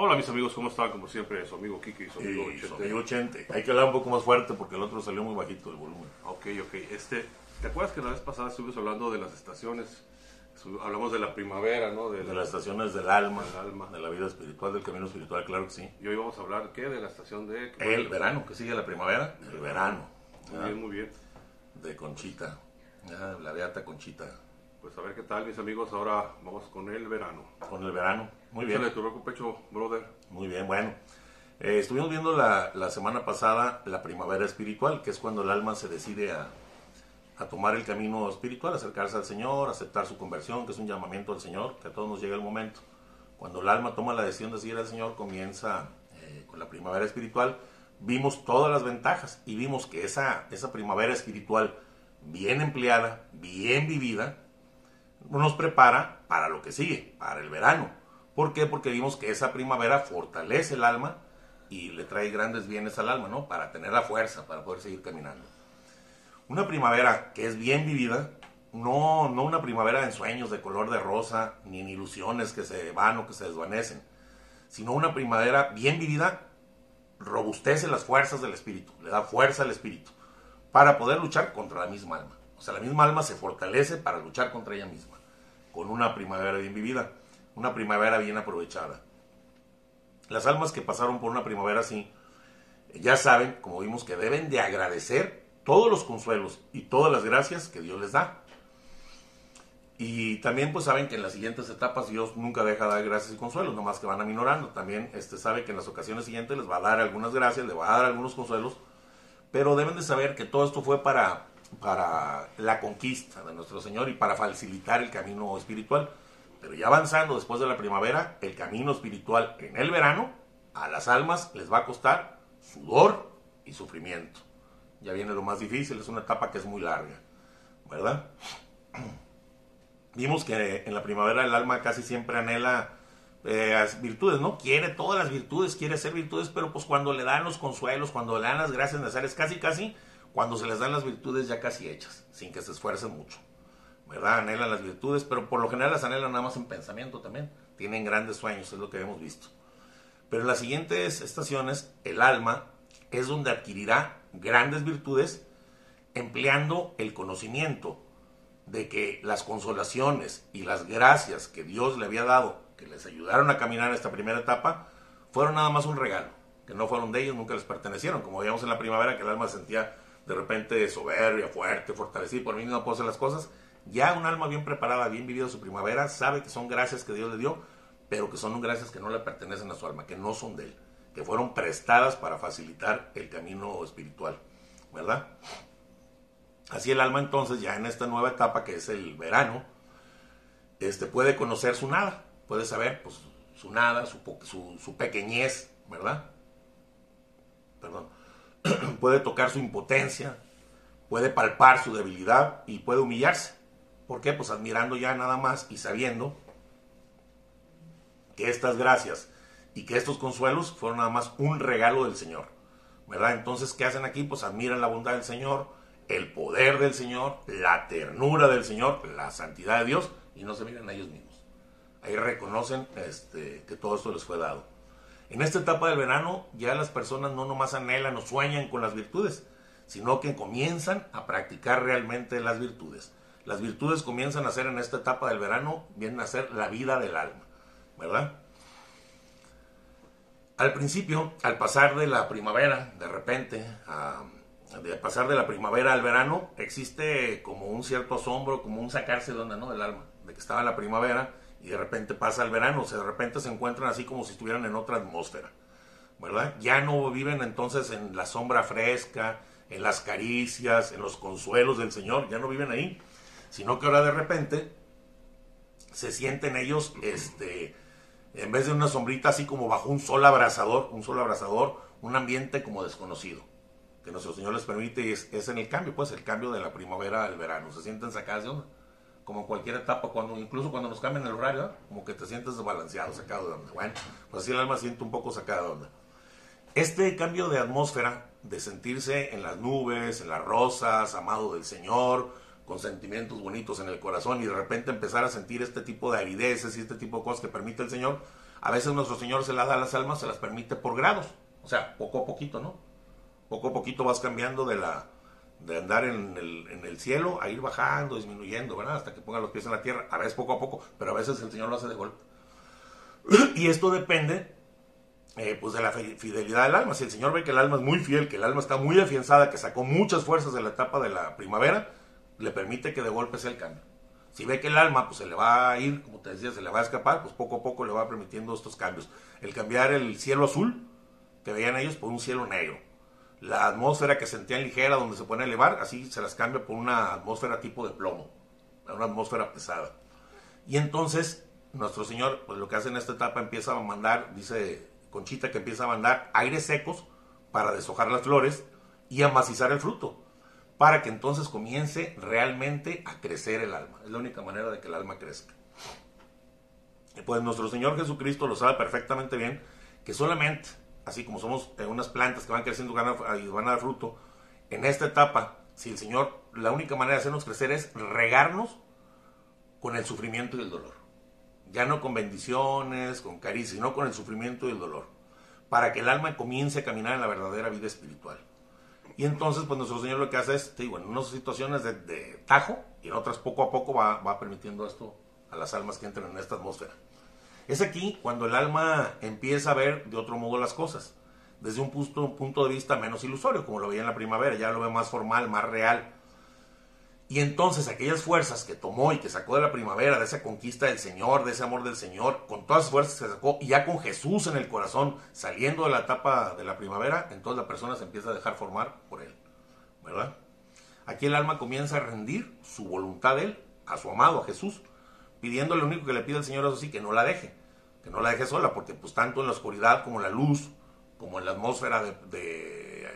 Hola mis amigos, ¿cómo están? Como siempre, su amigo Kiki y su amigo Sí, Chete. su amigo Chente. Hay que hablar un poco más fuerte porque el otro salió muy bajito el volumen. Ok, ok. Este, ¿Te acuerdas que la vez pasada estuvimos hablando de las estaciones? Hablamos de la primavera, ¿no? De, De las estaciones del alma, Del alma. de la vida espiritual, del camino espiritual, claro que sí. Y hoy vamos a hablar, ¿qué? De la estación de... El verano, que sigue la primavera, el verano. Muy ¿verdad? bien, muy bien. De Conchita, ¿verdad? la beata Conchita. Pues a ver qué tal, mis amigos. Ahora vamos con el verano. Con el verano, muy bien. tu roco pecho, brother. Muy bien, bueno. Eh, estuvimos viendo la, la semana pasada la primavera espiritual, que es cuando el alma se decide a, a tomar el camino espiritual, acercarse al Señor, aceptar su conversión, que es un llamamiento al Señor, que a todos nos llega el momento. Cuando el alma toma la decisión de seguir al Señor, comienza eh, con la primavera espiritual. Vimos todas las ventajas y vimos que esa, esa primavera espiritual bien empleada, bien vivida, nos prepara para lo que sigue, para el verano. ¿Por qué? Porque vimos que esa primavera fortalece el alma y le trae grandes bienes al alma, ¿no? Para tener la fuerza, para poder seguir caminando. Una primavera que es bien vivida, no, no una primavera en sueños de color de rosa, ni en ilusiones que se van o que se desvanecen, sino una primavera bien vivida, robustece las fuerzas del espíritu, le da fuerza al espíritu, para poder luchar contra la misma alma. O sea, la misma alma se fortalece para luchar contra ella misma, con una primavera bien vivida, una primavera bien aprovechada. Las almas que pasaron por una primavera así, ya saben, como vimos, que deben de agradecer todos los consuelos y todas las gracias que Dios les da. Y también pues saben que en las siguientes etapas Dios nunca deja de dar gracias y consuelos, nomás que van aminorando. También este, sabe que en las ocasiones siguientes les va a dar algunas gracias, le va a dar algunos consuelos, pero deben de saber que todo esto fue para, para la conquista de nuestro Señor y para facilitar el camino espiritual. Pero ya avanzando después de la primavera, el camino espiritual en el verano, a las almas les va a costar sudor y sufrimiento. Ya viene lo más difícil, es una etapa que es muy larga, ¿verdad? Vimos que en la primavera el alma casi siempre anhela eh, virtudes, ¿no? Quiere todas las virtudes, quiere hacer virtudes, pero pues cuando le dan los consuelos, cuando le dan las gracias necesarias, casi casi, cuando se les dan las virtudes ya casi hechas, sin que se esfuercen mucho. ¿verdad? Anhelan las virtudes, pero por lo general las anhelan nada más en pensamiento también. Tienen grandes sueños, es lo que hemos visto. Pero en las siguientes estaciones, el alma es donde adquirirá grandes virtudes empleando el conocimiento de que las consolaciones y las gracias que Dios le había dado, que les ayudaron a caminar en esta primera etapa, fueron nada más un regalo, que no fueron de ellos, nunca les pertenecieron. Como veíamos en la primavera, que el alma se sentía de repente soberbia, fuerte, fortalecida, por mí no puedo hacer las cosas. Ya un alma bien preparada, bien vivida su primavera, sabe que son gracias que Dios le dio, pero que son gracias que no le pertenecen a su alma, que no son de él, que fueron prestadas para facilitar el camino espiritual, ¿verdad? Así el alma entonces, ya en esta nueva etapa que es el verano, este, puede conocer su nada, puede saber pues, su nada, su, su, su pequeñez, ¿verdad? Perdón. puede tocar su impotencia, puede palpar su debilidad y puede humillarse. ¿Por qué? Pues admirando ya nada más y sabiendo que estas gracias y que estos consuelos fueron nada más un regalo del Señor. ¿Verdad? Entonces, ¿qué hacen aquí? Pues admiran la bondad del Señor, el poder del Señor, la ternura del Señor, la santidad de Dios y no se miran a ellos mismos. Ahí reconocen este, que todo esto les fue dado. En esta etapa del verano ya las personas no nomás anhelan o sueñan con las virtudes, sino que comienzan a practicar realmente las virtudes. Las virtudes comienzan a ser en esta etapa del verano, vienen a ser la vida del alma, ¿verdad? Al principio, al pasar de la primavera, de repente, a, de pasar de la primavera al verano, existe como un cierto asombro, como un sacarse de onda, ¿no? Del alma, de que estaba la primavera y de repente pasa el verano, o sea, de repente se encuentran así como si estuvieran en otra atmósfera, ¿verdad? Ya no viven entonces en la sombra fresca, en las caricias, en los consuelos del Señor, ya no viven ahí, sino que ahora de repente se sienten ellos, este, en vez de una sombrita así como bajo un sol abrasador, un sol abrasador, un ambiente como desconocido, que nuestro Señor les permite es, es en el cambio, pues el cambio de la primavera al verano, se sienten sacadas de onda, como cualquier etapa, cuando incluso cuando nos cambian el horario, ¿eh? como que te sientes desbalanceado, sacado de onda. Bueno, pues así el alma siente un poco sacada de onda. Este cambio de atmósfera, de sentirse en las nubes, en las rosas, amado del Señor, con sentimientos bonitos en el corazón y de repente empezar a sentir este tipo de arideces y este tipo de cosas que permite el Señor, A veces nuestro Señor se las da a las almas, se las permite por grados. O sea, poco a poquito, ¿no? Poco a poquito vas cambiando de la de andar en el, en el cielo a ir bajando, disminuyendo. Hasta que ponga los pies en la tierra. A veces poco a poco, pero a veces el Señor lo hace de golpe. Y esto depende eh, pues de la fidelidad del alma. Si el Señor ve que el alma es muy fiel, que el alma está muy afianzada, que sacó muchas fuerzas de la etapa de la primavera, le permite que de golpe sea el cambio. Si ve que el alma pues, se le va a ir, como te decía, se le va a escapar, pues poco a poco le va permitiendo estos cambios. El cambiar el cielo azul, que veían ellos, por un cielo negro. La atmósfera que sentían ligera, donde se pueden elevar, así se las cambia por una atmósfera tipo de plomo, una atmósfera pesada. Y entonces, nuestro Señor, pues lo que hace en esta etapa, empieza a mandar, dice Conchita, que empieza a mandar aires secos para deshojar las flores y amacizar el fruto para que entonces comience realmente a crecer el alma. Es la única manera de que el alma crezca. Pues nuestro Señor Jesucristo lo sabe perfectamente bien, que solamente, así como somos unas plantas que van creciendo y van a dar fruto, en esta etapa, si el Señor, la única manera de hacernos crecer es regarnos con el sufrimiento y el dolor. Ya no con bendiciones, con caricia, sino con el sufrimiento y el dolor. Para que el alma comience a caminar en la verdadera vida espiritual. Y entonces, pues nuestro Señor lo que hace es, te digo, en unas situaciones de, tajo y en otras poco a poco va, va, permitiendo esto a las almas que entren en esta atmósfera. Es aquí cuando el alma empieza a ver de otro modo las cosas, desde un punto, un punto de vista menos ilusorio, como lo veía en la primavera, ya lo ve más formal, más real, y entonces aquellas fuerzas que tomó y que sacó de la primavera, de esa conquista del Señor, de ese amor del Señor, con todas las fuerzas que sacó, y ya con Jesús en el corazón, saliendo de la etapa de la primavera, entonces la persona se empieza a dejar formar por Él. ¿Verdad? Aquí el alma comienza a rendir su voluntad a Él, a su amado, a Jesús, pidiendo lo único que le pide al Señor, eso sí, que no la deje, no la deje sola, porque pues tanto en la oscuridad como en la luz, como en la atmósfera de, eh,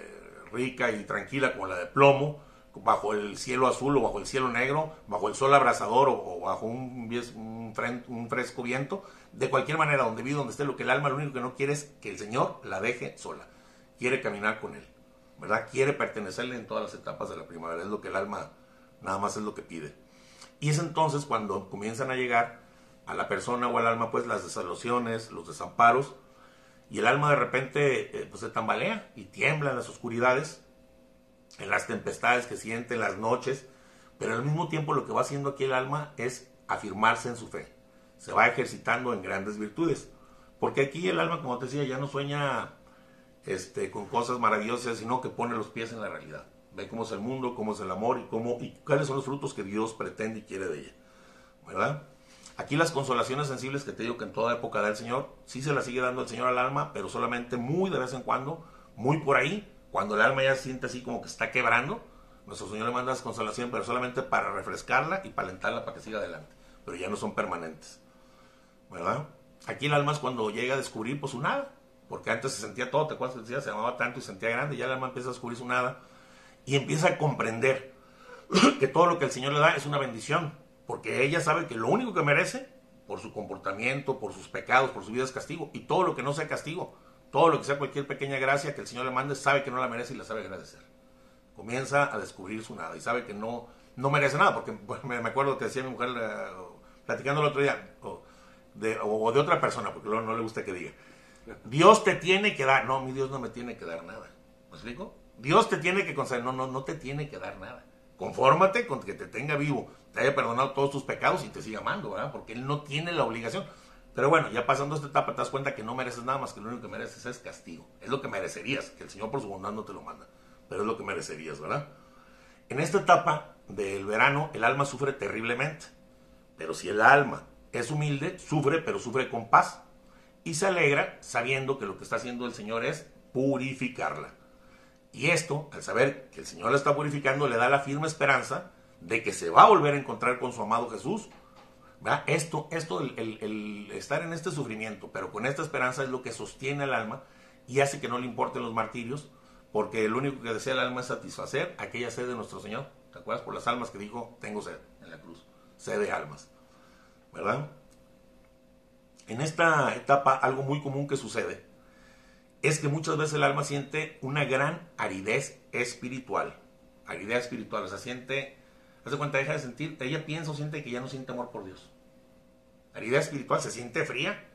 rica y tranquila como la de plomo, bajo el cielo azul o bajo el cielo negro, bajo el sol abrasador o, bajo un, un, fresco viento, de cualquier manera, donde vive, donde esté, lo que el alma lo único que no quiere es que el Señor la deje sola. Quiere caminar con Él, ¿verdad? Quiere pertenecerle en todas las etapas de la primavera, es lo que el alma nada más es lo que pide. Y es entonces cuando comienzan a llegar a la persona o al alma, pues las desalociones, los desamparos, y el alma de repente eh, pues, se tambalea y tiembla en las oscuridades, en las tempestades que siente, en las noches, pero al mismo tiempo lo que va haciendo aquí el alma es afirmarse en su fe. Se va ejercitando en grandes virtudes. Porque aquí el alma, como te decía, ya no sueña este, con cosas maravillosas, sino que pone los pies en la realidad. Ve cómo es el mundo, cómo es el amor y, cómo, y cuáles son los frutos que Dios pretende y quiere de ella. ¿Verdad? Aquí las consolaciones sensibles que te digo que en toda época da el Señor, sí se las sigue dando el Señor al alma, pero solamente muy de vez en cuando, muy por ahí, cuando el alma ya siente así como que está quebrando, nuestro Señor le manda consolación, pero solamente para refrescarla y para alentarla para que siga adelante. Pero ya no son permanentes. ¿Verdad? Aquí el alma es cuando llega a descubrir pues su nada. Porque antes se sentía todo, te acuerdas que decía, se llamaba tanto y sentía grande, y ya el alma empieza a descubrir su nada. Y empieza a comprender que todo lo que el Señor le da es una bendición. Porque ella sabe que lo único que merece, por su comportamiento, por sus pecados, por su vida es castigo. Y todo lo que no sea castigo, todo lo que sea cualquier pequeña gracia que el Señor le mande, sabe que no la merece y la sabe agradecer. Comienza a descubrir su nada y sabe que no, no merece nada, porque me, acuerdo que decía mi mujer, eh, platicando el otro día, o de, o de otra persona, porque luego no le gusta que diga, Dios te tiene que dar, no, mi Dios no me tiene que dar nada. ¿Me explico? Dios te tiene que conceder, no, no, no te tiene que dar nada. Confórmate con que te tenga vivo, te haya perdonado todos tus pecados y te siga amando, ¿verdad? Porque Él no tiene la obligación. Pero bueno, ya pasando esta etapa te das cuenta que no mereces nada más que lo único que mereces es castigo. Es lo que merecerías, que el Señor por su bondad no te lo manda, pero es lo que merecerías, ¿verdad? En esta etapa del verano el alma sufre terriblemente, pero si el alma es humilde, sufre, pero sufre con paz y se alegra sabiendo que lo que está haciendo el Señor es purificarla. Y esto, al saber que el Señor la está purificando, le da la firme esperanza de que se va a volver a encontrar con su amado Jesús esto, esto el, estar en este sufrimiento, pero con esta esperanza es lo que sostiene el alma y hace que no le importen los martirios, porque lo único que desea el alma es satisfacer aquella sed de nuestro Señor. ¿Te acuerdas? Por las almas que dijo, tengo sed en la cruz. Sed de almas. ¿Verdad? En esta etapa, algo muy común que sucede es que muchas veces el alma siente una gran aridez espiritual. Aridez espiritual, o sea, siente, hace cuenta, deja de sentir, ella piensa o siente que ya no siente amor por Dios. Herida espiritual se siente fría,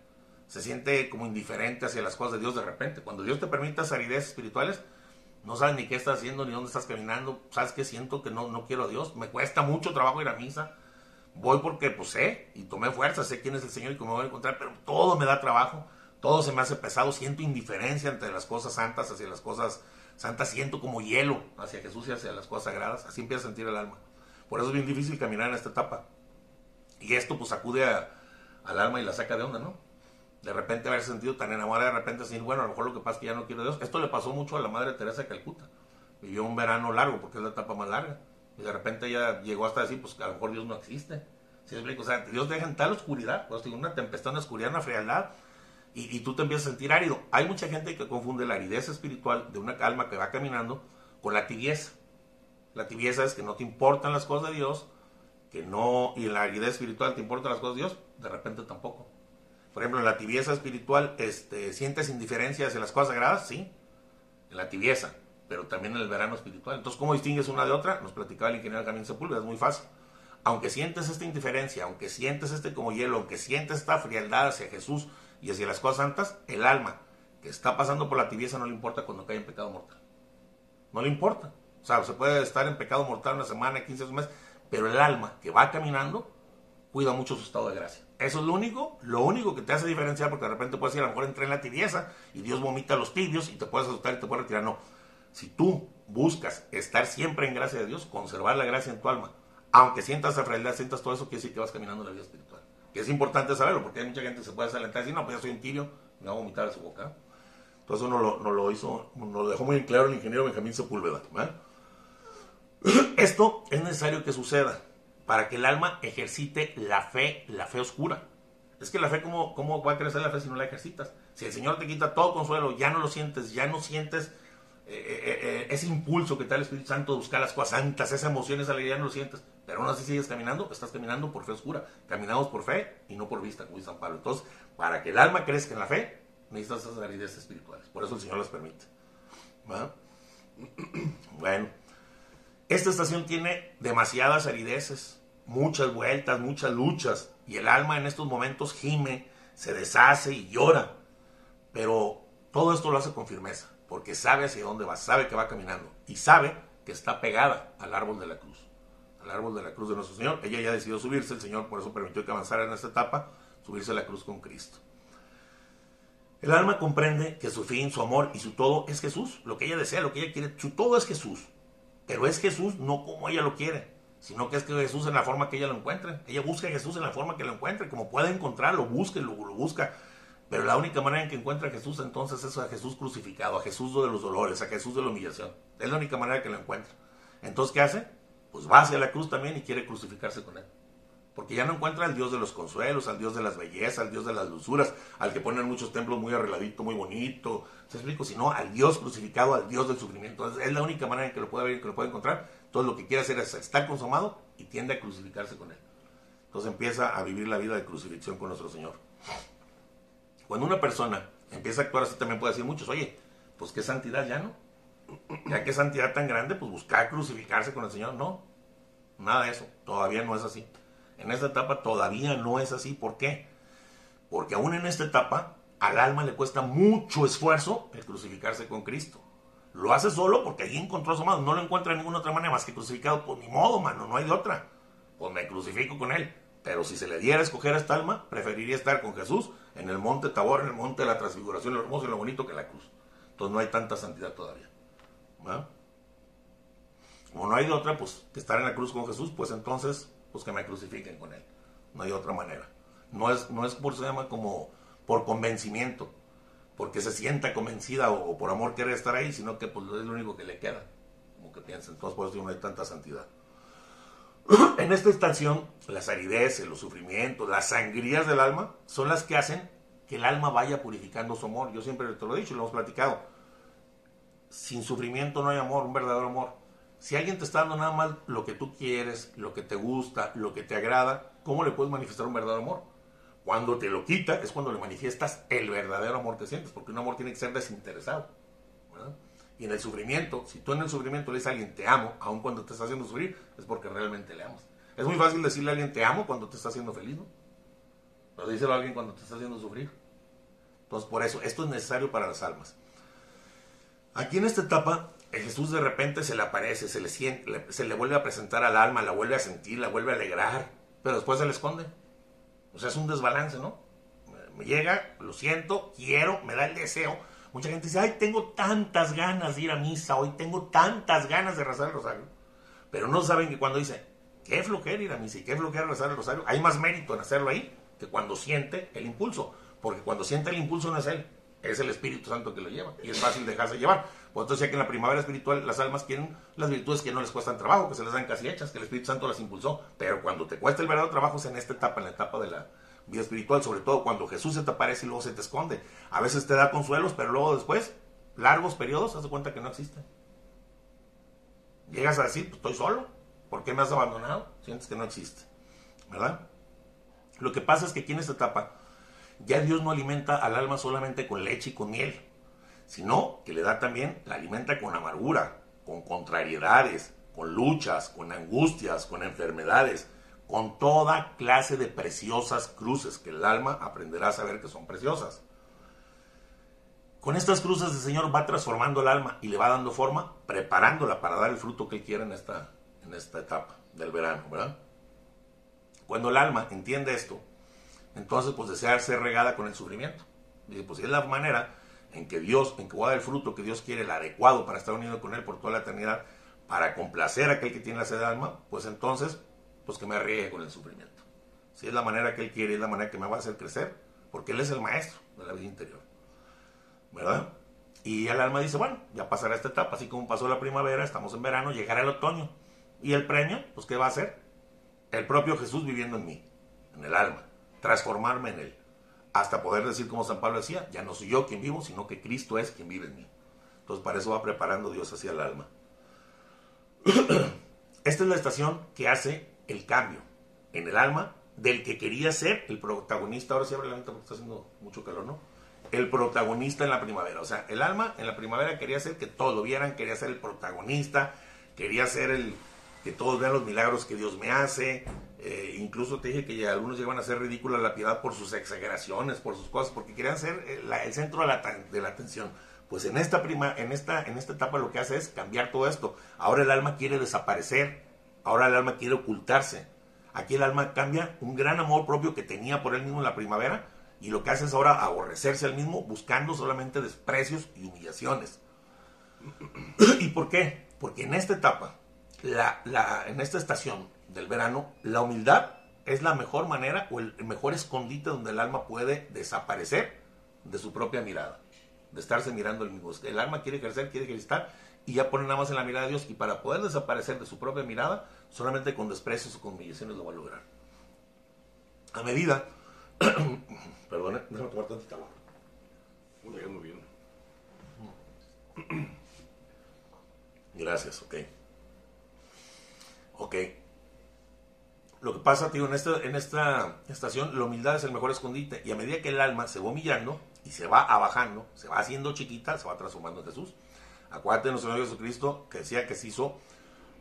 se siente como indiferente hacia las cosas de Dios de repente. Cuando Dios te permite aridez espirituales, no sabes ni qué estás haciendo, ni dónde estás caminando. ¿Sabes qué? Siento que no, no quiero a Dios. Me cuesta mucho trabajo ir a misa. Voy porque pues sé y tomé fuerza, sé quién es el Señor y cómo me voy a encontrar, pero todo me da trabajo, todo se me hace pesado, siento indiferencia entre las cosas santas hacia las cosas santas, siento como hielo hacia Jesús y hacia las cosas sagradas, así empieza a sentir el alma. Por eso es bien difícil caminar en esta etapa. Y esto pues acude al alma y la saca de onda, ¿no? De repente haber sentido tan enamorada, de repente decir, bueno, a lo mejor lo que pasa es que ya no quiero a Dios. Esto le pasó mucho a la Madre Teresa de Calcuta. Vivió un verano largo porque es la etapa más larga. Y de repente ella llegó hasta decir, pues a lo mejor Dios no existe. ¿Sí explico? O sea, Dios deja en tal oscuridad, pues, una tempestad, una oscuridad, una frialdad, y, tú te empiezas a sentir árido. Hay mucha gente que confunde la aridez espiritual de una calma que va caminando con la tibieza. La tibieza es que no te importan las cosas de Dios, que no, y la aridez espiritual te importan las cosas de Dios, de repente tampoco. Por ejemplo, en la tibieza espiritual, este, ¿sientes indiferencia hacia las cosas sagradas? Sí, en la tibieza, pero también en el verano espiritual. Entonces, ¿cómo distingues una de otra? Nos platicaba el ingeniero Camín Sepúlveda, es muy fácil. Aunque sientes esta indiferencia, aunque sientes este como hielo, aunque sientes esta frialdad hacia Jesús y hacia las cosas santas, el alma que está pasando por la tibieza no le importa cuando cae en pecado mortal. No le importa. O sea, se puede estar en pecado mortal una semana, 15 meses, pero el alma que va caminando cuida mucho su estado de gracia. Eso es lo único, lo único que te hace diferenciar, porque de repente puedes ir a lo mejor entré en la tibieza y Dios vomita los tibios y te puedes asustar y te puedes retirar. No. Si tú buscas estar siempre en gracia de Dios, conservar la gracia en tu alma, aunque sientas esa realidad, sientas todo eso, quiere decir que vas caminando en la vida espiritual. Que es importante saberlo, porque hay mucha gente que se puede desalentar y decir, no, pues ya soy un tibio, me va a vomitar a su boca. Entonces no lo, no lo hizo, nos lo dejó muy claro el ingeniero Benjamín Sepúlveda. Esto es necesario que suceda para que el alma ejercite la fe, la fe oscura. Es que la fe, ¿cómo, ¿cómo va a crecer la fe si no la ejercitas? Si el Señor te quita todo consuelo, ya no lo sientes, ya no sientes eh, eh, eh, ese impulso que da el Espíritu Santo de buscar las cosas santas, esa emoción, esa alegría, no lo sientes. Pero aún así sigues caminando, estás caminando por fe oscura. Caminamos por fe y no por vista, como dice San Pablo. Entonces, para que el alma crezca en la fe, necesitas esas aridez espirituales. Por eso el Señor las permite. Bueno. Esta estación tiene demasiadas arideces, muchas vueltas, muchas luchas, y el alma en estos momentos gime, se deshace y llora. Pero todo esto lo hace con firmeza, porque sabe hacia dónde va, sabe que va caminando y sabe que está pegada al árbol de la cruz, al árbol de la cruz de nuestro Señor. Ella ya decidió subirse, el Señor por eso permitió que avanzara en esta etapa, subirse a la cruz con Cristo. El alma comprende que su fin, su amor y su todo es Jesús, lo que ella desea, lo que ella quiere, su todo es Jesús. Pero es Jesús no como ella lo quiere, sino que es que Jesús en la forma que ella lo encuentre. Ella busca a Jesús en la forma que lo encuentre, como puede encontrarlo, busque, lo, lo busca. Pero la única manera en que encuentra a Jesús entonces es a Jesús crucificado, a Jesús de los dolores, a Jesús de la humillación. Es la única manera que lo encuentra. Entonces, ¿qué hace? Pues va hacia la cruz también y quiere crucificarse con él. Porque ya no encuentra al Dios de los consuelos, al Dios de las bellezas, al Dios de las dulzuras, al que ponen muchos templos muy arregladito, muy bonito, ¿se explico? Sino al Dios crucificado, al Dios del sufrimiento. Es la única manera en que lo puede ver, que lo puede encontrar. Entonces lo que quiere hacer es estar consumado y tiende a crucificarse con él. Entonces empieza a vivir la vida de crucifixión con nuestro Señor. Cuando una persona empieza a actuar así, también puede decir muchos, oye, pues qué santidad ya no. Ya qué santidad tan grande, pues buscar crucificarse con el Señor. No, nada de eso. Todavía no es así. En esta etapa todavía no es así. ¿Por qué? Porque aún en esta etapa al alma le cuesta mucho esfuerzo el crucificarse con Cristo. Lo hace solo porque allí encontró a su amado. No lo encuentra de ninguna otra manera más que crucificado. Pues ni modo, mano, no hay de otra. Pues me crucifico con él. Pero si se le diera a escoger a esta alma, preferiría estar con Jesús en el monte Tabor, en el monte de la transfiguración, lo hermoso y lo bonito que la cruz. Entonces no hay tanta santidad todavía. Como no hay de otra, pues que estar en la cruz con Jesús, pues entonces pues que me crucifiquen con él. No hay otra manera. No es, no es por se llama como por convencimiento, porque se sienta convencida o, por amor quiere estar ahí, sino que pues es lo único que le queda, como que piensa. Entonces por eso no hay tanta santidad. en esta estación, las arideces, los sufrimientos, las sangrías del alma son las que hacen que el alma vaya purificando su amor. Yo siempre te lo he dicho, lo hemos platicado. Sin sufrimiento no hay amor, un verdadero amor. Si alguien te está dando nada más lo que tú quieres, lo que te gusta, lo que te agrada, ¿cómo le puedes manifestar un verdadero amor? Cuando te lo quita es cuando le manifiestas el verdadero amor que sientes, porque un amor tiene que ser desinteresado. Y en el sufrimiento, si tú en el sufrimiento le dices a alguien te amo, aun cuando te está haciendo sufrir, es porque realmente le amas. Es muy fácil decirle a alguien te amo cuando te está haciendo feliz, ¿no? Pero díselo a alguien cuando te está haciendo sufrir. Entonces, por eso, esto es necesario para las almas. Aquí en esta etapa, Jesús de repente se le aparece, se le, siente, se le vuelve a presentar al alma, la vuelve a sentir, la vuelve a alegrar, pero después se le esconde. O sea, es un desbalance, ¿no? Me llega, lo siento, quiero, me da el deseo. Mucha gente dice, ay, tengo tantas ganas de ir a misa, hoy tengo tantas ganas de rezar el rosario. Pero no saben que cuando dice, qué flojera ir a misa y qué flojera rezar el rosario, hay más mérito en hacerlo ahí que cuando siente el impulso. Porque cuando siente el impulso no es él, es el Espíritu Santo que lo lleva. Y es fácil dejarse llevar. Por eso decía que en la primavera espiritual las almas quieren las virtudes que no les cuestan trabajo, que se les dan casi hechas, que el Espíritu Santo las impulsó. Pero cuando te cuesta el verdadero trabajo es en esta etapa, en la etapa de la espiritual, sobre todo cuando Jesús se te aparece y luego se te esconde. A veces te da consuelos, pero luego después, largos periodos, haz cuenta que no existe. Llegas a decir, pues estoy solo, ¿por qué me has abandonado? Sientes que no existe, ¿verdad? Lo que pasa es que aquí en esta etapa, ya Dios no alimenta al alma solamente con leche y con miel, sino que le da también, la alimenta con amargura, con contrariedades, con luchas, con angustias, con enfermedades, con toda clase de preciosas cruces que el alma aprenderá a saber que son preciosas. Con estas cruces el Señor va transformando el alma y le va dando forma, preparándola para dar el fruto que Él quiere en esta, en esta etapa del verano, ¿verdad? Cuando el alma entiende esto, entonces pues desea ser regada con el sufrimiento. Dice, pues si es la manera en que Dios, en que voy a dar el fruto que Dios quiere, el adecuado para estar unido con Él por toda la eternidad, para complacer a aquel que tiene la sed de alma, pues entonces, pues que me riegue con el sufrimiento. Si es la manera que Él quiere, es la manera que me va a hacer crecer, porque Él es el maestro de la vida interior. ¿Verdad? Y el alma dice, bueno, ya pasará esta etapa, así como pasó la primavera, estamos en verano, llegará el otoño. ¿Y el premio? Pues ¿qué va a hacer? El propio Jesús viviendo en mí, en el alma, transformarme en Él hasta poder decir como San Pablo decía, ya no soy yo quien vivo, sino que Cristo es quien vive en mí. Entonces para eso va preparando Dios hacia el alma. Esta es la estación que hace el cambio en el alma del que quería ser el protagonista. Ahora sí abre la ventana porque está haciendo mucho calor, ¿no? El protagonista en la primavera. O sea, el alma en la primavera quería ser que todos lo vieran, quería ser el protagonista, quería ser el que todos vean los milagros que Dios me hace, eh, incluso te dije que algunos llegan a ser ridícula la piedad por sus exageraciones, por sus cosas, porque querían ser eh, el, centro de la, de la, atención. Pues en esta, prima, en, esta, en esta etapa lo que hace es cambiar todo esto. Ahora el alma quiere desaparecer, ahora el alma quiere ocultarse. Aquí el alma cambia un gran amor propio que tenía por él mismo en la primavera y lo que hace es ahora aborrecerse al mismo buscando solamente desprecios y humillaciones. ¿Y por qué? Porque en esta etapa, la, la, en esta estación, del verano, la humildad es la mejor manera o el mejor escondite donde el alma puede desaparecer de su propia mirada, de estarse mirando el mismo. El alma quiere crecer, quiere estar y ya pone nada más en la mirada de Dios y para poder desaparecer de su propia mirada, solamente con desprecios o con humillaciones lo va a lograr. A medida, perdón, déjame tomar tantita agua. Muy bien. Gracias, ok. Ok. Lo que pasa, tío, en esta, en esta estación, la humildad es el mejor escondite. Y a medida que el alma se va humillando y se va abajando, se va haciendo chiquita, se va transformando en Jesús. Acuérdate de nuestro Señor Jesucristo que decía que se hizo,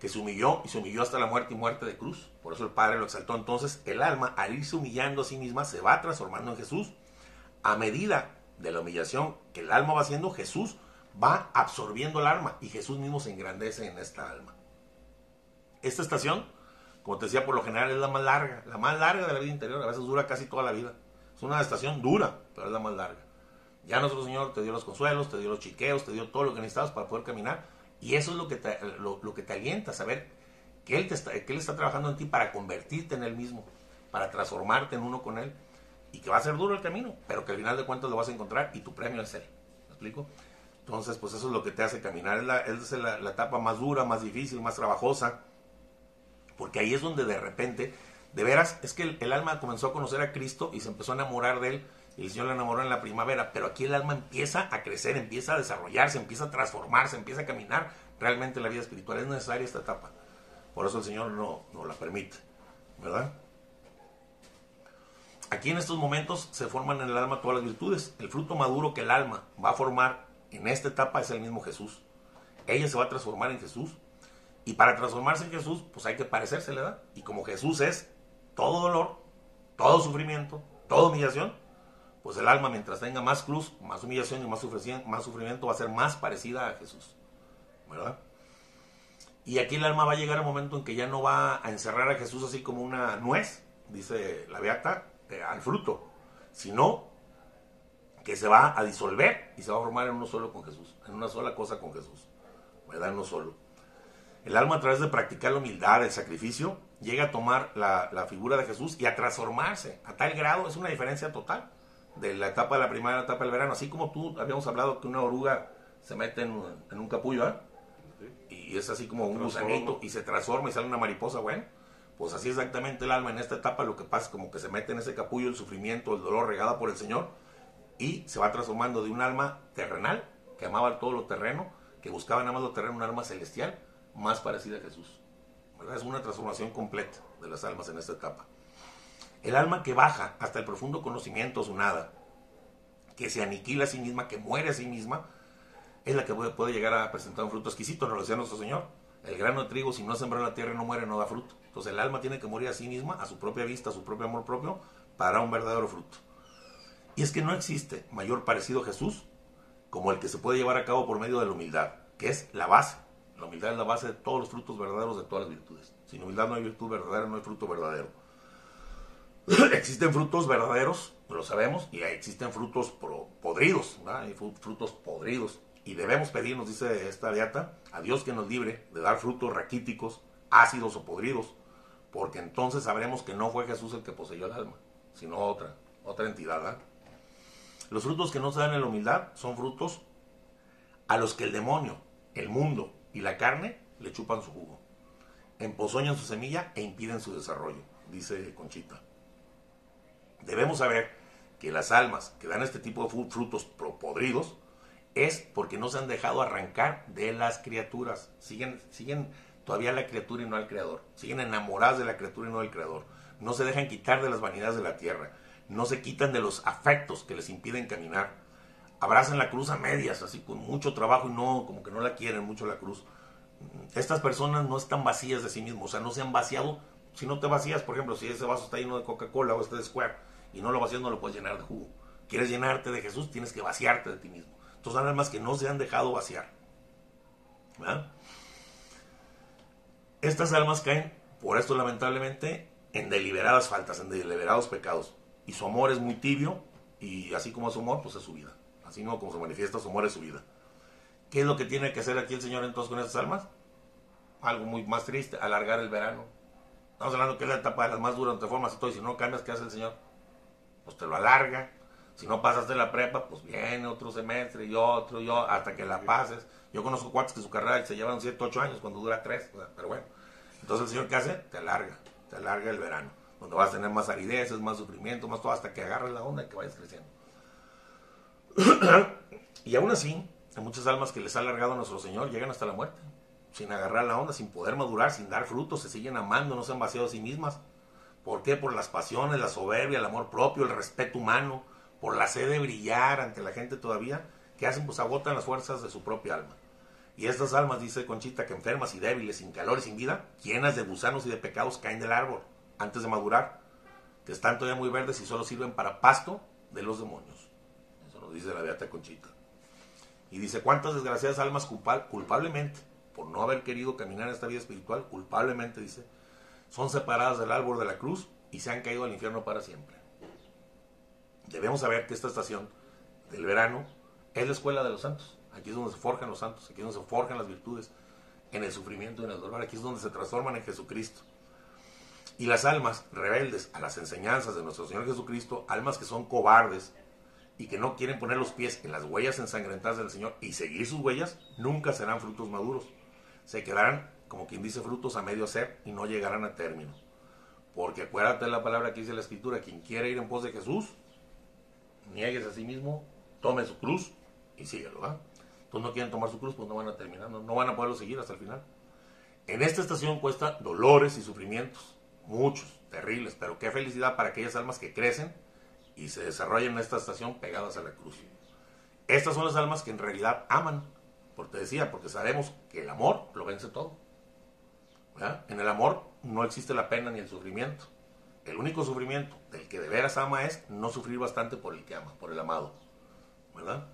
que se humilló y se humilló hasta la muerte y muerte de cruz. Por eso el Padre lo exaltó. Entonces, el alma, al irse humillando a sí misma, se va transformando en Jesús. A medida de la humillación que el alma va haciendo, Jesús va absorbiendo el alma y Jesús mismo se engrandece en esta alma. Esta estación como te decía, por lo general es la más larga, la más larga de la vida interior, a veces dura casi toda la vida. Es una estación dura, pero es la más larga. Ya nuestro Señor te dio los consuelos, te dio los chiqueos, te dio todo lo que necesitabas para poder caminar. Y eso es lo que te, lo, que te alienta, saber que él, te está, que él está trabajando en ti para convertirte en Él mismo, para transformarte en uno con Él. Y que va a ser duro el camino, pero que al final de cuentas lo vas a encontrar y tu premio es Él. ¿Me explico? Entonces, pues eso es lo que te hace caminar. Es la, es la, la etapa más dura, más difícil, más trabajosa porque ahí es donde de repente, de veras, es que el, alma comenzó a conocer a Cristo y se empezó a enamorar de él. El Señor le enamoró en la primavera, pero aquí el alma empieza a crecer, empieza a desarrollarse, empieza a transformarse, empieza a caminar realmente en la vida espiritual. Es necesaria esta etapa. Por eso el Señor no, no la permite, ¿verdad? Aquí en estos momentos se forman en el alma todas las virtudes. El fruto maduro que el alma va a formar en esta etapa es el mismo Jesús. Ella se va a transformar en Jesús y para transformarse en Jesús, pues hay que parecérsele, ¿verdad? Y como Jesús es todo dolor, todo sufrimiento, toda humillación, pues el alma mientras tenga más cruz, más humillación y más sufrimiento, va a ser más parecida a Jesús. ¿Verdad? Y aquí el alma va a llegar al momento en que ya no va a encerrar a Jesús así como una nuez, dice la beata, eh, al fruto, sino que se va a disolver y se va a formar en uno solo con Jesús, en una sola cosa con Jesús, ¿verdad? En uno solo. El alma a través de practicar la humildad, el sacrificio, llega a tomar la, la figura de Jesús y a transformarse a tal grado, es una diferencia total de la etapa de la primavera etapa del verano, así como tú habíamos hablado que una oruga se mete en, en un capullo, ¿eh? y es así como un gusanito y se transforma y sale una mariposa, bueno, pues así exactamente el alma en esta etapa lo que pasa es como que se mete en ese capullo el sufrimiento, el dolor regada por el Señor y se va transformando de un alma terrenal que amaba todo lo terreno, que buscaba nada más lo terreno, un alma celestial más parecida a Jesús. ¿verdad? Es una transformación completa de las almas en esta etapa. El alma que baja hasta el profundo conocimiento, su nada, que se aniquila a sí misma, que muere a sí misma, es la que puede llegar a presentar un fruto exquisito, nos lo decía nuestro Señor. El grano de trigo, si no sembrado en la tierra, no muere, no da fruto. Entonces el alma tiene que morir a sí misma, a su propia vista, a su propio amor propio, para un verdadero fruto. Y es que no existe mayor parecido a Jesús como el que se puede llevar a cabo por medio de la humildad, que es la base. La humildad es la base de todos los frutos verdaderos de todas las virtudes. Sin humildad no hay virtud verdadera, no hay fruto verdadero. existen frutos verdaderos, lo sabemos, y existen frutos podridos, hay frutos podridos. Y debemos pedirnos, dice esta beata, a Dios que nos libre de dar frutos raquíticos, ácidos o podridos, porque entonces sabremos que no fue Jesús el que poseyó el alma, sino otra, otra entidad. Los frutos que no se dan en la humildad son frutos a los que el demonio, el mundo y la carne le chupan su jugo, empozoñan su semilla e impiden su desarrollo, dice Conchita. Debemos saber que las almas que dan este tipo de frutos podridos es porque no se han dejado arrancar de las criaturas. Siguen, siguen todavía la criatura y no al creador. Siguen enamoradas de la criatura y no del creador. No se dejan quitar de las vanidades de la tierra. No se quitan de los afectos que les impiden caminar. Abrazan la cruz a medias, así con mucho trabajo y no, como que no la quieren mucho la cruz. Estas personas no están vacías de sí mismos, o sea, no se han vaciado. Si no te vacías, por ejemplo, si ese vaso está lleno de Coca-Cola o este de Square y no lo vacías, no lo puedes llenar de jugo. Quieres llenarte de Jesús, tienes que vaciarte de ti mismo. Entonces, nada más que no se han dejado vaciar. Estas almas caen, por esto lamentablemente, en deliberadas faltas, en deliberados pecados. Y su amor es muy tibio, y así como es su amor, pues es su vida. Así no como se manifiesta su amor es su vida. ¿Qué es lo que tiene que hacer aquí el Señor entonces con estas almas? Algo muy más triste, alargar el verano. Estamos hablando que es la etapa de las más duras, te formas y todo, y si no cambias, ¿qué hace el Señor? Pues te lo alarga. Si no pasaste la prepa, pues viene otro semestre y otro y otro, hasta que la pases. Yo conozco cuates que su carrera se llevan 7, 8 años cuando dura 3, pero bueno. Entonces el Señor, ¿qué hace? Te alarga, te alarga el verano, donde vas a tener más arideces, más sufrimiento, más todo, hasta que agarres la onda y que vayas creciendo. y aún así, hay muchas almas que les ha alargado a nuestro Señor llegan hasta la muerte, sin agarrar la onda, sin poder madurar, sin dar frutos, se siguen amando, no se han vaciado a sí mismas. ¿Por qué? Por las pasiones, la soberbia, el amor propio, el respeto humano, por la sed de brillar ante la gente todavía, que hacen? Pues agotan las fuerzas de su propia alma. Y estas almas, dice Conchita, que enfermas y débiles, sin calor y sin vida, llenas de gusanos y de pecados, caen del árbol antes de madurar, que están todavía muy verdes y solo sirven para pasto de los demonios. Eso nos dice la Beata Conchita. Y dice, ¿cuántas desgraciadas almas culpablemente, por no haber querido caminar en esta vida espiritual, culpablemente, dice, son separadas del árbol de la cruz y se han caído al infierno para siempre? debemos saber que esta estación del verano es la escuela de los santos. Aquí es donde se forjan los santos, aquí es donde se forjan las virtudes, en el sufrimiento y en el dolor. Aquí es donde se transforman en Jesucristo. Y las almas rebeldes a las enseñanzas de nuestro Señor Jesucristo, almas que son cobardes y que no quieren poner los pies en las huellas ensangrentadas del Señor y seguir sus huellas, nunca serán frutos maduros. Se quedarán, como quien dice, frutos a medio hacer y no llegarán a término. Porque acuérdate de la palabra que dice la Escritura, quien quiere ir en pos de Jesús, niegues a sí mismo, tome su cruz y síguelo. ¿va? Entonces no quieren tomar su cruz, pues no van a terminar, no, van a poderlo seguir hasta el final. En esta estación cuesta dolores y sufrimientos, muchos, terribles, pero qué felicidad para aquellas almas que crecen y se desarrollan en esta estación pegadas a la cruz. Estas son las almas que en realidad aman, porque te decía, porque sabemos que el amor lo vence todo. En el amor no existe la pena ni el sufrimiento. el único sufrimiento del que de veras ama es no sufrir bastante por el que ama, por el amado. ¿Verdad?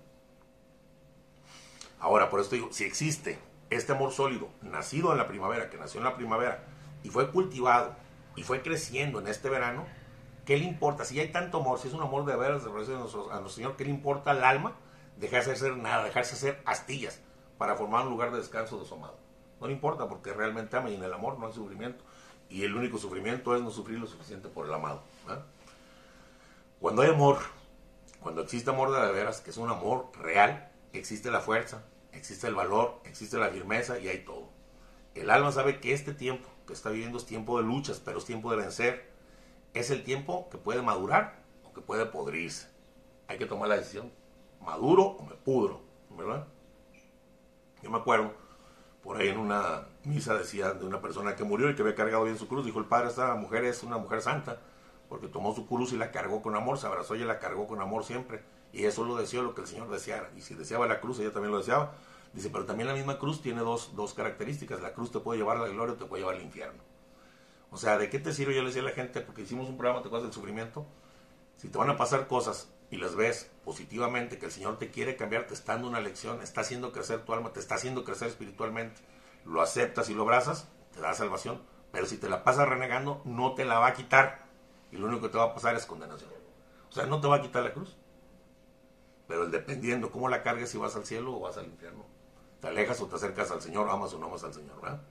Ahora, por esto digo, si existe este amor sólido, nacido en la primavera, que nació en la primavera, y fue cultivado, y fue creciendo en este verano, ¿qué le importa? Si hay tanto amor, si es un amor de veras de a nuestro Señor, ¿qué le importa al alma? Dejarse hacer nada, dejarse hacer astillas para formar un lugar de descanso de su amado. No le importa porque realmente ama y en el amor no hay sufrimiento. Y el único sufrimiento es no sufrir lo suficiente por el amado. Cuando hay amor, cuando existe amor de veras, que es un amor real, existe la fuerza, existe el valor, existe la firmeza y hay todo. El alma sabe que este tiempo que está viviendo es tiempo de luchas, pero es tiempo de vencer. Es el tiempo que puede madurar o que puede podrirse. Hay que tomar la decisión. ¿Maduro o me pudro? ¿Verdad? Yo me acuerdo, por ahí en una misa decía de una persona que murió y que había cargado bien su cruz. Dijo el padre, esta mujer es una mujer santa, porque tomó su cruz y la cargó con amor, se abrazó y la cargó con amor siempre. Y eso lo deseó lo que el Señor deseara. Y si deseaba la cruz, ella también lo deseaba. Dice, pero también la misma cruz tiene dos, dos características. La cruz te puede llevar a la gloria o te puede llevar al infierno. O sea, ¿de qué te sirve? Yo le decía a la gente, porque hicimos un programa, ¿te acuerdas del sufrimiento? Si te van a pasar cosas y las ves positivamente, que el Señor te quiere cambiar, te está dando una lección, está haciendo crecer tu alma, te está haciendo crecer espiritualmente, lo aceptas y lo abrazas, te da salvación. Pero si te la pasas renegando, no te la va a quitar. Y lo único que te va a pasar es condenación. O sea, no te va a quitar la cruz. Pero el dependiendo cómo la cargues, si vas al cielo o vas al infierno. Te alejas o te acercas al Señor, amas o no amas al Señor, ¿verdad?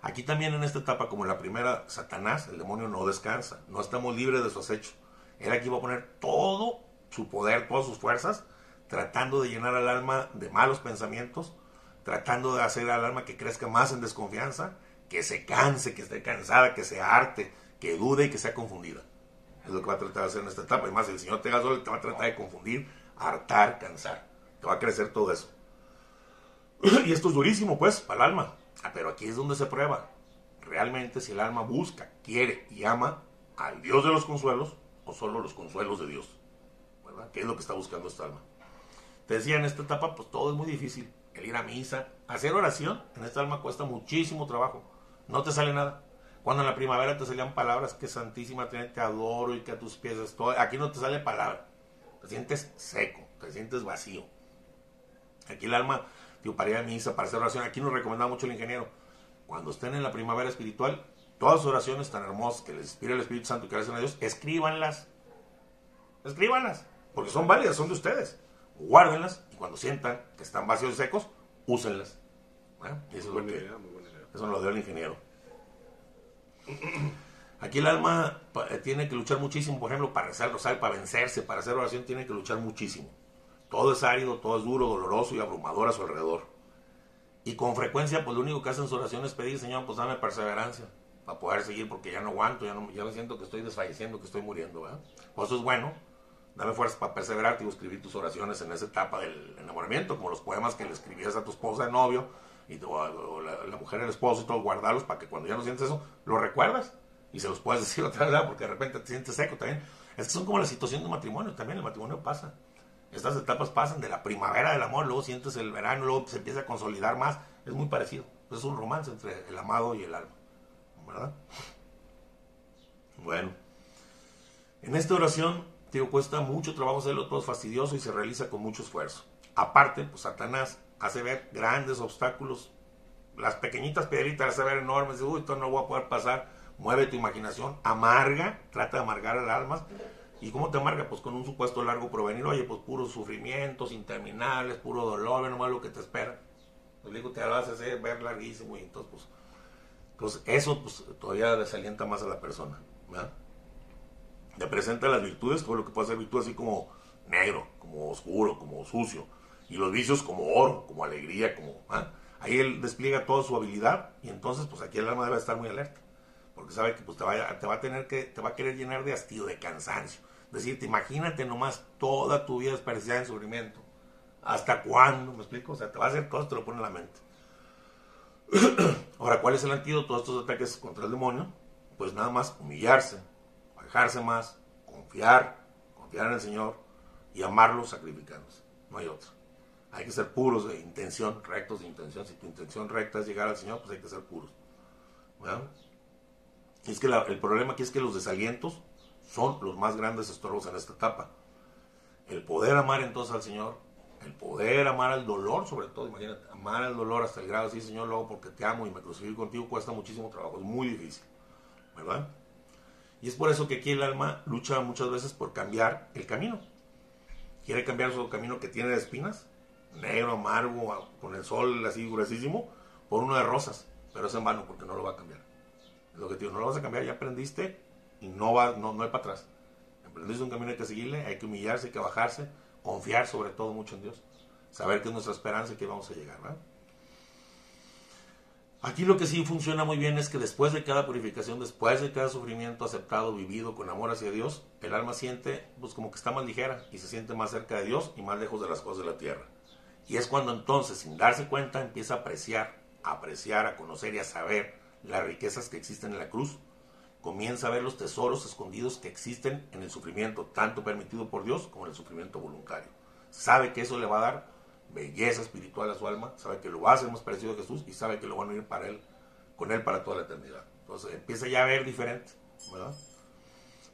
Aquí también en esta etapa, como en la primera, Satanás, el demonio, no descansa. No estamos libres de su acecho. Él aquí va a poner todo su poder, todas sus fuerzas, tratando de llenar al alma de malos pensamientos, tratando de hacer al alma que crezca más en desconfianza, que se canse, que esté cansada, que se arte, que dude y que sea confundida. Es lo que va a tratar de hacer en esta etapa. Y más, el Señor te, te va a tratar de confundir, hartar, cansar. Te va a crecer todo eso. Y esto es durísimo, pues, para el alma. Ah, pero aquí es donde se prueba. Realmente si el alma busca, quiere y ama al Dios de los consuelos solo los consuelos de Dios. ¿Verdad? ¿Qué es lo que está buscando esta alma? Te decía, en esta etapa, pues todo es muy difícil. El ir a misa, hacer oración, en esta alma cuesta muchísimo trabajo. No te sale nada. Cuando en la primavera te salían palabras que Santísima te adoro y que a tus pies estoy. Aquí no te sale palabra. Te sientes seco, te sientes vacío. Aquí el alma digo, para ir a misa, para hacer oración. Aquí nos recomendaba mucho el ingeniero. Cuando estén en la primavera espiritual, todas sus oraciones tan hermosas que les inspira el Espíritu Santo y que agradecen a Dios, escríbanlas. Escríbanlas. Porque son válidas, son de ustedes. Guárdenlas y cuando sientan que están vacíos y secos, úsenlas. Eso, es lo que, eso lo dio el ingeniero. Aquí el alma eh, tiene que luchar muchísimo, por ejemplo, para rezar el rosario, para vencerse, para hacer oración, tiene que luchar muchísimo. Todo es árido, todo es duro, doloroso y abrumador a su alrededor. Y con frecuencia, pues lo único que hacen su oración es pedir, Señor, pues dame perseverancia para poder seguir, porque ya no aguanto, ya, no, ya me siento que estoy desfalleciendo, que estoy muriendo. ¿verdad? Pues eso es bueno. Dame fuerza para perseverar y escribir tus oraciones en esa etapa del enamoramiento, como los poemas que le escribías a tu esposa de novio, y o, la, la, mujer, el esposo y todo, guardarlos para que cuando ya no sientes eso, lo recuerdas y se los puedes decir otra vez, porque de repente te sientes seco también. Estas son como la situación de matrimonio, también el matrimonio pasa. Estas etapas pasan de la primavera del amor, luego sientes el verano, luego se empieza a consolidar más. Es muy parecido. Es un romance entre el amado y el alma. ¿Verdad? Bueno. En esta oración, digo, cuesta mucho trabajo hacerlo, todo es fastidioso y se realiza con mucho esfuerzo. Aparte, pues Satanás hace ver grandes obstáculos. Las pequeñitas piedritas las hace ver enormes. Dice, uy, esto no voy a poder pasar. Mueve tu imaginación, amarga, trata de amargar el alma ¿Y cómo te amarga? Pues con un supuesto largo provenir, oye, pues puros sufrimientos interminables, puro dolor, no más lo que te espera. Pues digo, te lo vas hacer ver larguísimo y entonces, pues, pues eso pues, todavía desalienta más a la persona. ¿verdad? Te presenta las virtudes, todo lo que puede ser virtud así como negro, como oscuro, como sucio. Y los vicios como oro, como alegría, como... Ahí él despliega toda su habilidad y entonces pues aquí el alma debe estar muy alerta. Porque sabe que pues, te, va, te va a tener que, te va a querer llenar de hastío, de cansancio decirte, imagínate nomás toda tu vida desperdiciada en sufrimiento. ¿Hasta cuándo? ¿Me explico? O sea, te va a hacer cosas, te lo pone en la mente. Ahora, ¿cuál es el antídoto a estos ataques contra el demonio? Pues nada más humillarse, alejarse más, confiar, confiar en el Señor y amarlo sacrificándose. No hay otro. Hay que ser puros de intención, rectos de intención. Si tu intención recta es llegar al Señor, pues hay que ser puros. es que el problema aquí es que los desalientos son los más grandes estorbos en esta etapa. El poder amar entonces al Señor, el poder amar al dolor sobre todo, imagínate, amar al dolor hasta el grado decir, Señor, lo hago porque te amo y me crucifico contigo, cuesta muchísimo trabajo, es muy difícil, ¿verdad? Y es por eso que aquí el alma lucha muchas veces por cambiar el camino. Quiere cambiar su camino que tiene de espinas, negro, amargo, con el sol así gruesísimo, por uno de rosas. Pero es en vano porque no lo va a cambiar. Lo que te no lo vas a cambiar, ya aprendiste y no va, no, no hay para atrás. Aprendiste un camino, hay que seguirle, hay que humillarse, hay que bajarse, confiar sobre todo mucho en Dios. Saber que es nuestra esperanza y que vamos a llegar, ¿verdad? Aquí lo que sí funciona muy bien es que después de cada purificación, después de cada sufrimiento aceptado, vivido con amor hacia Dios, el alma siente pues como que está más ligera y se siente más cerca de Dios y más lejos de las cosas de la tierra. Y es cuando entonces, sin darse cuenta, empieza a apreciar, a apreciar, a conocer y a saber las riquezas que existen en la cruz. Comienza a ver los tesoros escondidos que existen en el sufrimiento, tanto permitido por Dios como en el sufrimiento voluntario. Sabe que eso le va a dar belleza espiritual a su alma, sabe que lo va a hacer más parecido a Jesús y sabe que lo van a ir para él, con él para toda la eternidad. Entonces empieza ya a ver diferente, ¿verdad?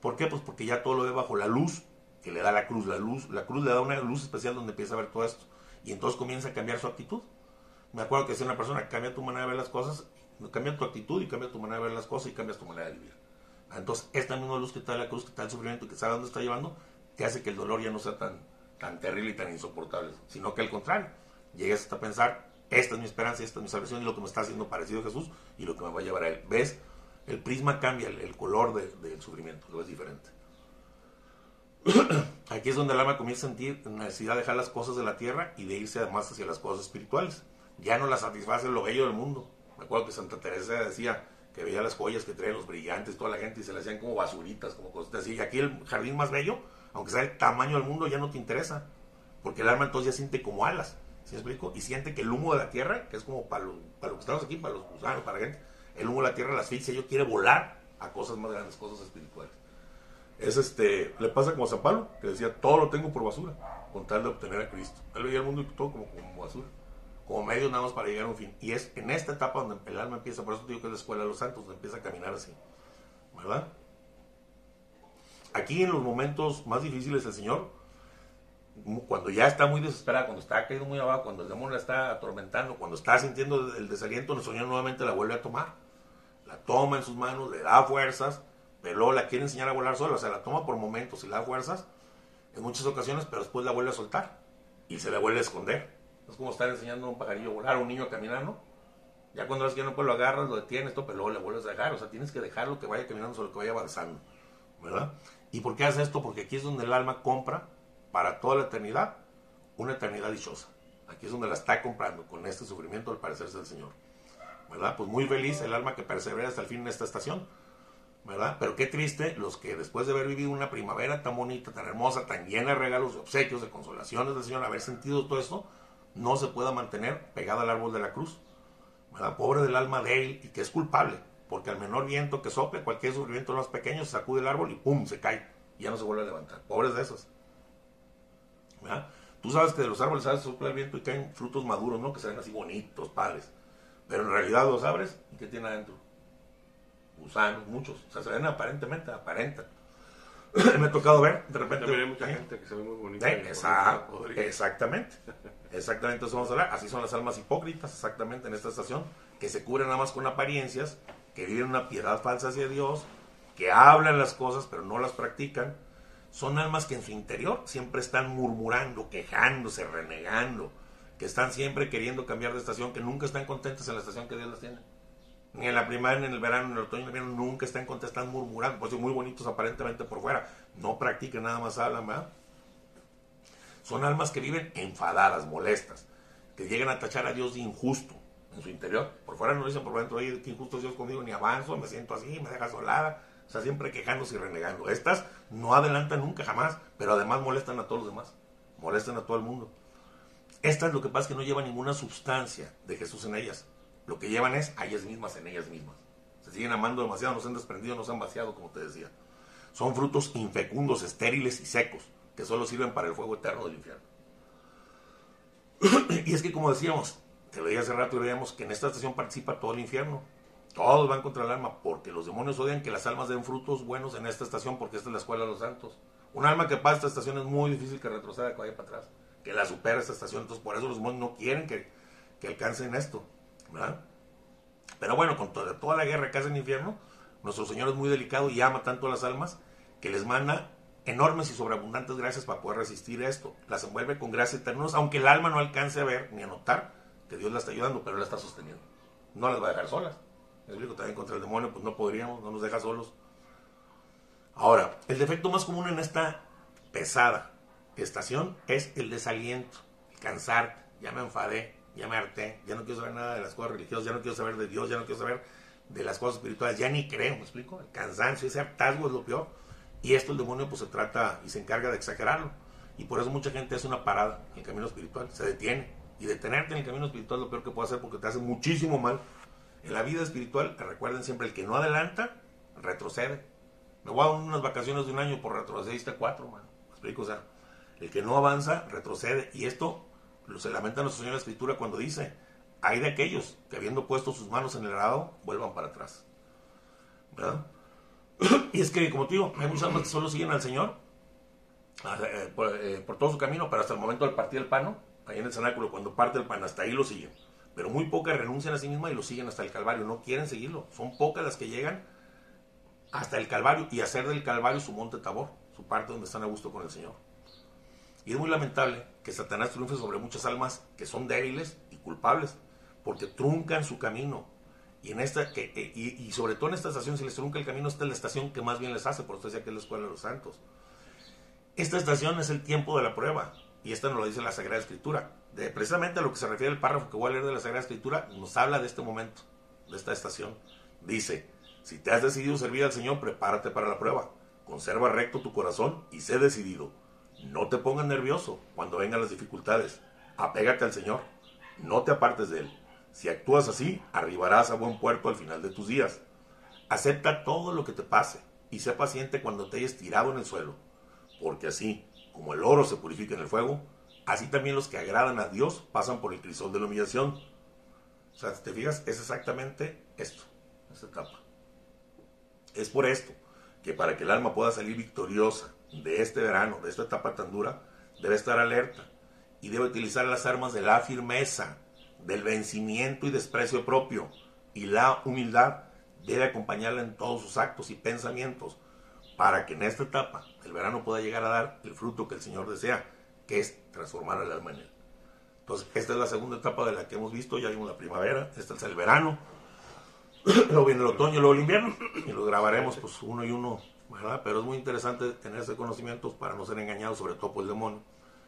¿Por qué? Pues porque ya todo lo ve bajo la luz que le da la cruz. La luz, la cruz le da una luz especial donde empieza a ver todo esto. Y entonces comienza a cambiar su actitud. Me acuerdo que si una persona cambia tu manera de ver las cosas, cambia tu actitud y cambia tu manera de ver las cosas y cambias tu manera de vivir. Entonces, esta misma luz que está la cruz, que está el sufrimiento, que sabe dónde está llevando, te hace que el dolor ya no sea tan, tan terrible y tan insoportable, sino que al contrario, llegues hasta pensar, esta es mi esperanza, esta es mi salvación y lo que me está haciendo parecido a Jesús y lo que me va a llevar a Él. ¿Ves? El prisma cambia, el, color del sufrimiento, lo es diferente. Aquí es donde el alma comienza a sentir necesidad de dejar las cosas de la tierra y de irse además hacia las cosas espirituales. Ya no la satisface lo bello del mundo. Me acuerdo que Santa Teresa decía que veía las joyas que traen los brillantes, toda la gente, y se le hacían como basuritas, como cosas así. Y aquí el jardín más bello aunque sea el tamaño del mundo, ya no te interesa. Porque el alma entonces ya siente como alas. ¿Sí me explico? Y siente que el humo de la tierra, que es como para, para los que estamos aquí, para los gusanos, para la gente, el humo de la tierra la asfixia, yo quiere volar a cosas más grandes, cosas espirituales. Es este, le pasa como a San Pablo, que decía, todo lo tengo por basura, con tal de obtener a Cristo. Él veía el mundo y todo como basura, como medio nada más para llegar a un fin. Y es en esta etapa donde el alma empieza, por eso digo que es la escuela de los santos, donde empieza a caminar así. ¿Verdad? Aquí en los momentos más difíciles el Señor, cuando ya está muy desesperada, cuando está caído muy abajo, cuando el demonio la está atormentando, cuando está sintiendo el desaliento, el Señor nuevamente la vuelve a tomar. La toma en sus manos, le da fuerzas, pero luego la quiere enseñar a volar sola, o sea, la toma por momentos y le da fuerzas en muchas ocasiones, pero después la vuelve a soltar y se la vuelve a esconder. Es como estar enseñando a un pajarillo a volar, a un niño a caminar, ¿no? Ya cuando ves que no puede lo agarras, lo detienes, pero luego le vuelves a dejar, o sea, tienes que dejarlo que vaya caminando sobre que vaya avanzando, ¿verdad? ¿Y por qué hace esto? Porque aquí es donde el alma compra para toda la eternidad una eternidad dichosa. Aquí es donde la está comprando con este sufrimiento al parecerse del Señor. ¿Verdad? Pues muy feliz el alma que persevera hasta el fin en esta estación. ¿Verdad? Pero qué triste los que después de haber vivido una primavera tan bonita, tan hermosa, tan llena de regalos, de obsequios, de consolaciones del Señor, haber sentido todo esto, no se pueda mantener pegada al árbol de la cruz. ¿Verdad? Pobre del alma de él y que es culpable porque al menor viento que sople, cualquier sufrimiento más pequeño, se sacude el árbol y ¡pum! se cae. Y ya no se vuelve a levantar. Pobres de esos. Tú sabes que de los árboles sabes sopla el viento y caen frutos maduros, ¿no? Que se ven así bonitos, padres. Pero en realidad los abres y ¿qué tiene adentro? Gusanos, muchos. O sea, se ven aparentemente, aparentan. Me ha tocado ver, de repente. También hay mucha gente que se ve muy bonita. exactamente. Exactamente, eso vamos a hablar. Así son las almas hipócritas, exactamente, en esta estación, que se cubren nada más con apariencias que viven una piedad falsa hacia Dios, que hablan las cosas pero no las practican, son almas que en su interior siempre están murmurando, quejándose, renegando, que están siempre queriendo cambiar de estación, que nunca están contentas en la estación que Dios las tiene. Ni en la primavera, ni en el verano, ni en el otoño, ni en el invierno, nunca están contentas, están murmurando, pues muy bonitos aparentemente por fuera, no practican, nada más hablan, ¿verdad? Son almas que viven enfadadas, molestas, que llegan a tachar a Dios de injusto, en su interior. Por fuera no dicen por dentro, oye, qué injusto es Dios conmigo, ni avanzo, me siento así, me deja solada. O sea, siempre quejándose y renegando. Estas no adelantan nunca, jamás, pero además molestan a todos los demás. Molestan a todo el mundo. Estas lo que pasa es que no llevan ninguna sustancia de Jesús en ellas. Lo que llevan es a ellas mismas, en ellas mismas. Se siguen amando demasiado, no se han desprendido, no se han vaciado, como te decía. Son frutos infecundos, estériles y secos, que solo sirven para el fuego eterno del infierno. y es que, como decíamos, te lo dije hace rato y veíamos que en esta estación participa todo el infierno. Todos van contra el alma porque los demonios odian que las almas den frutos buenos en esta estación porque esta es la escuela de los santos. Un alma que pasa esta estación es muy difícil que retroceda, que vaya para atrás, que la supere esta estación. Entonces por eso los demonios no quieren que, que alcancen esto. ¿verdad? Pero bueno, con toda, toda la guerra que hace el infierno, nuestro Señor es muy delicado y ama tanto a las almas que les manda enormes y sobreabundantes gracias para poder resistir esto. Las envuelve con gracias eternas, aunque el alma no alcance a ver ni a notar que Dios la está ayudando, pero la está sosteniendo. No las va a dejar solas. Me explico, también contra el demonio, pues no podríamos, no nos deja solos. Ahora, el defecto más común en esta pesada estación es el desaliento, el cansar, ya me enfadé, ya me harté, ya no quiero saber nada de las cosas religiosas, ya no quiero saber de Dios, ya no quiero saber de las cosas espirituales, ya ni creo, ¿me explico? El cansancio, ese hartazgo es lo peor. Y esto el demonio pues se trata y se encarga de exagerarlo. Y por eso mucha gente hace una parada en el camino espiritual, se detiene. Y detenerte en el camino espiritual es lo peor que puede hacer porque te hace muchísimo mal. En la vida espiritual, recuerden siempre, el que no adelanta, retrocede. Me voy a unas vacaciones de un año por retrocediste cuatro, man. ¿Me explico? O sea, el que no avanza, retrocede. Y esto lo se lamenta nuestro Señor en la Escritura cuando dice, hay de aquellos que habiendo puesto sus manos en el arado, vuelvan para atrás. ¿Verdad? Y es que, como te digo, hay muchas almas que solo siguen al Señor eh, por, eh, por, todo su camino, pero hasta el momento del partir el pan, ahí en el cenáculo, cuando parte el pan, hasta ahí lo siguen. Pero muy pocas renuncian a sí mismas y lo siguen hasta el Calvario, no quieren seguirlo. Son pocas las que llegan hasta el Calvario y hacer del Calvario su monte Tabor, su parte donde están a gusto con el Señor. Y es muy lamentable que Satanás triunfe sobre muchas almas que son débiles y culpables, porque truncan su camino. Y, en esta, que, y, sobre todo en esta estación, si les trunca el camino, esta es la estación que más bien les hace, por eso decía que es la escuela de los santos. Esta estación es el tiempo de la prueba, y esta nos lo dice la Sagrada Escritura. De, precisamente a lo que se refiere el párrafo que voy a leer de la Sagrada Escritura, nos habla de este momento, de esta estación. Dice, si te has decidido servir al Señor, prepárate para la prueba. Conserva recto tu corazón y sé decidido. No te pongas nervioso cuando vengan las dificultades. Apégate al Señor. No te apartes de Él. Si actúas así, arribarás a buen puerto al final de tus días. Acepta todo lo que te pase y sé paciente cuando te hayas tirado en el suelo. Porque así, como el oro se purifica en el fuego, así también los que agradan a Dios pasan por el crisol de la humillación. O sea, si te fijas, es exactamente esto, esta etapa. Es por esto que para que el alma pueda salir victoriosa de este verano, de esta etapa tan dura, debe estar alerta y debe utilizar las armas de la firmeza, del vencimiento y desprecio propio. Y la humildad debe acompañarla en todos sus actos y pensamientos para que en esta etapa el verano pueda llegar a dar el fruto que el Señor desea, que es transformar al alma en él. Entonces, esta es la segunda etapa de la que hemos visto, ya vimos la primavera, este es el verano, luego viene el otoño, luego el invierno, y lo grabaremos pues uno y uno, ¿verdad? Pero es muy interesante tener ese conocimiento para no ser engañados, sobre todo por el demonio,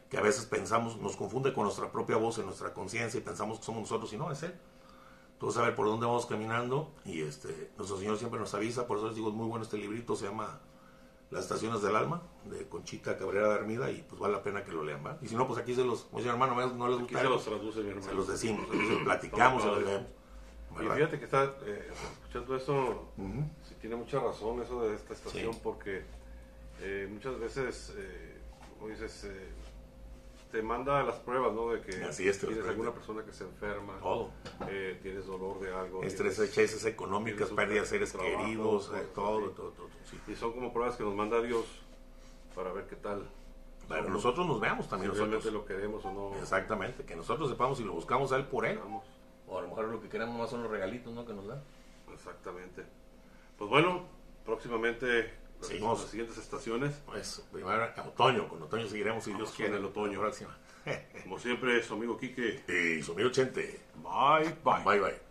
que a veces pensamos, nos confunde con nuestra propia voz en nuestra conciencia y pensamos que somos nosotros y no, es Él. Entonces, a ver por dónde vamos caminando, y este, nuestro Señor siempre nos avisa, por eso les digo, es muy bueno este librito, se llama Las Estaciones del Alma, de Conchita Cabrera de Armida, y pues vale la pena que lo lean, ¿va? Y si no, pues aquí se los, dice mi hermano, no les gusta, se los traduce mi hermano. se los decimos, se los platicamos, se los leemos. Y fíjate que está eh, escuchando eso, uh -huh. sí tiene mucha razón eso de esta estación, sí. porque eh, muchas veces, eh, como dices, te manda las pruebas, ¿no? De que Así es, tienes alguna persona que se enferma, todo. tienes dolor de algo. Estreses económicas, pérdidas de seres trabajo, queridos, todo, todo, todo, todo, sí. Y son como pruebas que nos manda Dios para ver qué tal. Para que nosotros nos veamos también. Si nosotros. realmente lo queremos o no. Exactamente, que nosotros sepamos y lo buscamos a Él por Él. Vamos. O a lo mejor lo que queremos más son los regalitos ¿no? que nos dan. Exactamente. Pues bueno, próximamente Seguimos. las siguientes estaciones. Pues primero otoño, con otoño seguiremos si Dios quiere. el otoño. Próxima. Como siempre, su amigo Quique. y su amigo Chente. Bye, bye. Bye bye.